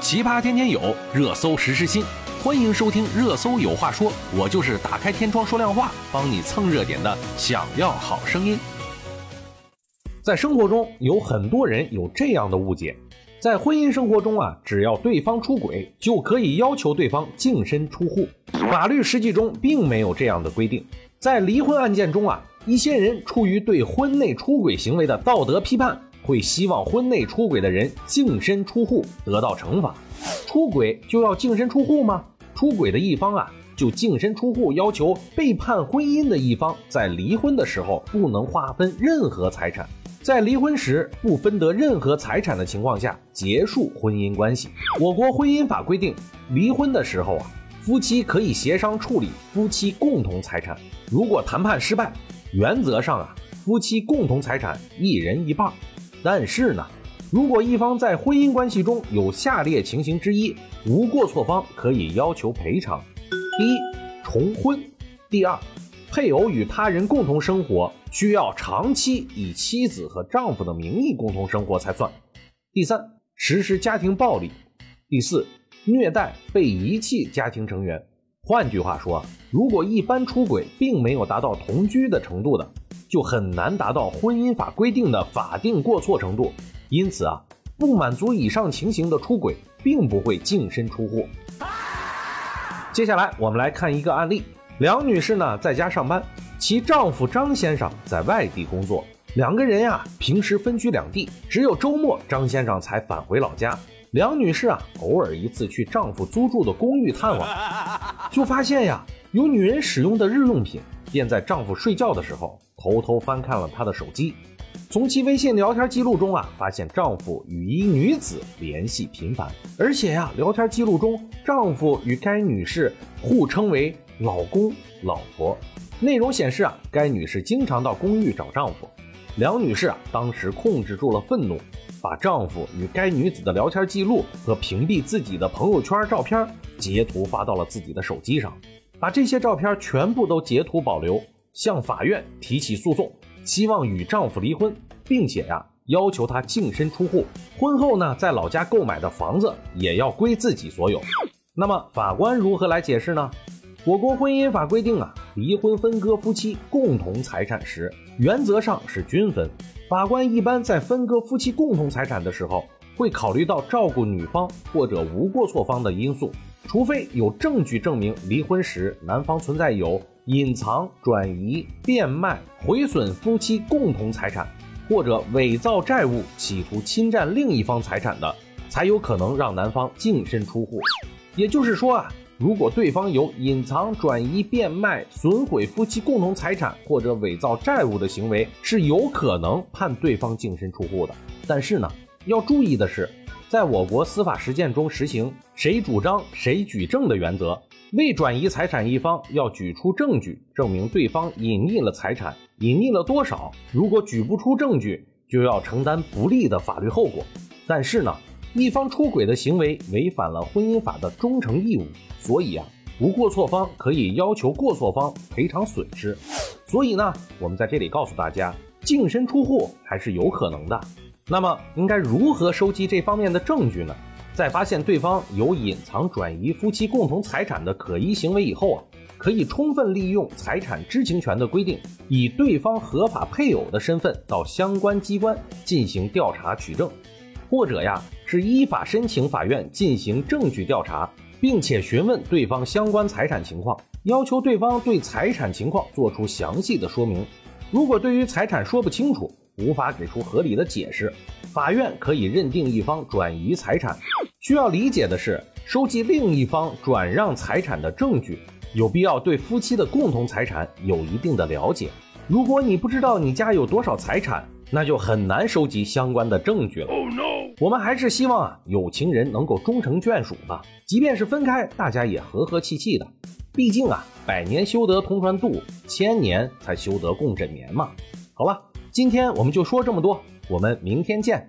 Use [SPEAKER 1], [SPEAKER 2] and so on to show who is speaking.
[SPEAKER 1] 奇葩天天有，热搜时时新。欢迎收听《热搜有话说》，我就是打开天窗说亮话，帮你蹭热点的。想要好声音。在生活中，有很多人有这样的误解：在婚姻生活中啊，只要对方出轨，就可以要求对方净身出户。法律实际中并没有这样的规定。在离婚案件中啊，一些人出于对婚内出轨行为的道德批判。会希望婚内出轨的人净身出户，得到惩罚。出轨就要净身出户吗？出轨的一方啊，就净身出户，要求背叛婚姻的一方在离婚的时候不能划分任何财产，在离婚时不分得任何财产的情况下结束婚姻关系。我国婚姻法规定，离婚的时候啊，夫妻可以协商处理夫妻共同财产。如果谈判失败，原则上啊，夫妻共同财产一人一半。但是呢，如果一方在婚姻关系中有下列情形之一，无过错方可以要求赔偿：第一，重婚；第二，配偶与他人共同生活，需要长期以妻子和丈夫的名义共同生活才算；第三，实施家庭暴力；第四，虐待被遗弃家庭成员。换句话说，如果一般出轨并没有达到同居的程度的。就很难达到婚姻法规定的法定过错程度，因此啊，不满足以上情形的出轨，并不会净身出户。接下来我们来看一个案例：梁女士呢在家上班，其丈夫张先生在外地工作，两个人呀平时分居两地，只有周末张先生才返回老家。梁女士啊偶尔一次去丈夫租住的公寓探望，就发现呀有女人使用的日用品，便在丈夫睡觉的时候。偷偷翻看了她的手机，从其微信聊天记录中啊，发现丈夫与一女子联系频繁，而且呀，聊天记录中丈夫与该女士互称为老公、老婆。内容显示啊，该女士经常到公寓找丈夫。梁女士啊，当时控制住了愤怒，把丈夫与该女子的聊天记录和屏蔽自己的朋友圈照片截图发到了自己的手机上，把这些照片全部都截图保留。向法院提起诉讼，希望与丈夫离婚，并且呀要求他净身出户。婚后呢，在老家购买的房子也要归自己所有。那么法官如何来解释呢？我国婚姻法规定啊，离婚分割夫妻共同财产时，原则上是均分。法官一般在分割夫妻共同财产的时候，会考虑到照顾女方或者无过错方的因素，除非有证据证明离婚时男方存在有。隐藏、转移、变卖、毁损夫妻共同财产，或者伪造债务，企图侵占另一方财产的，才有可能让男方净身出户。也就是说啊，如果对方有隐藏、转移、变卖、损毁夫妻共同财产或者伪造债务的行为，是有可能判对方净身出户的。但是呢，要注意的是，在我国司法实践中实行谁主张谁举证的原则。未转移财产一方要举出证据证明对方隐匿了财产，隐匿了多少？如果举不出证据，就要承担不利的法律后果。但是呢，一方出轨的行为违反了婚姻法的忠诚义务，所以啊，无过错方可以要求过错方赔偿损失。所以呢，我们在这里告诉大家，净身出户还是有可能的。那么，应该如何收集这方面的证据呢？在发现对方有隐藏、转移夫妻共同财产的可疑行为以后啊，可以充分利用财产知情权的规定，以对方合法配偶的身份到相关机关进行调查取证，或者呀是依法申请法院进行证据调查，并且询问对方相关财产情况，要求对方对财产情况做出详细的说明。如果对于财产说不清楚，无法给出合理的解释，法院可以认定一方转移财产。需要理解的是，收集另一方转让财产的证据，有必要对夫妻的共同财产有一定的了解。如果你不知道你家有多少财产，那就很难收集相关的证据了。哦，no 我们还是希望啊，有情人能够终成眷属吧，即便是分开，大家也和和气气的。毕竟啊，百年修得同船渡，千年才修得共枕眠嘛。好了，今天我们就说这么多，我们明天见。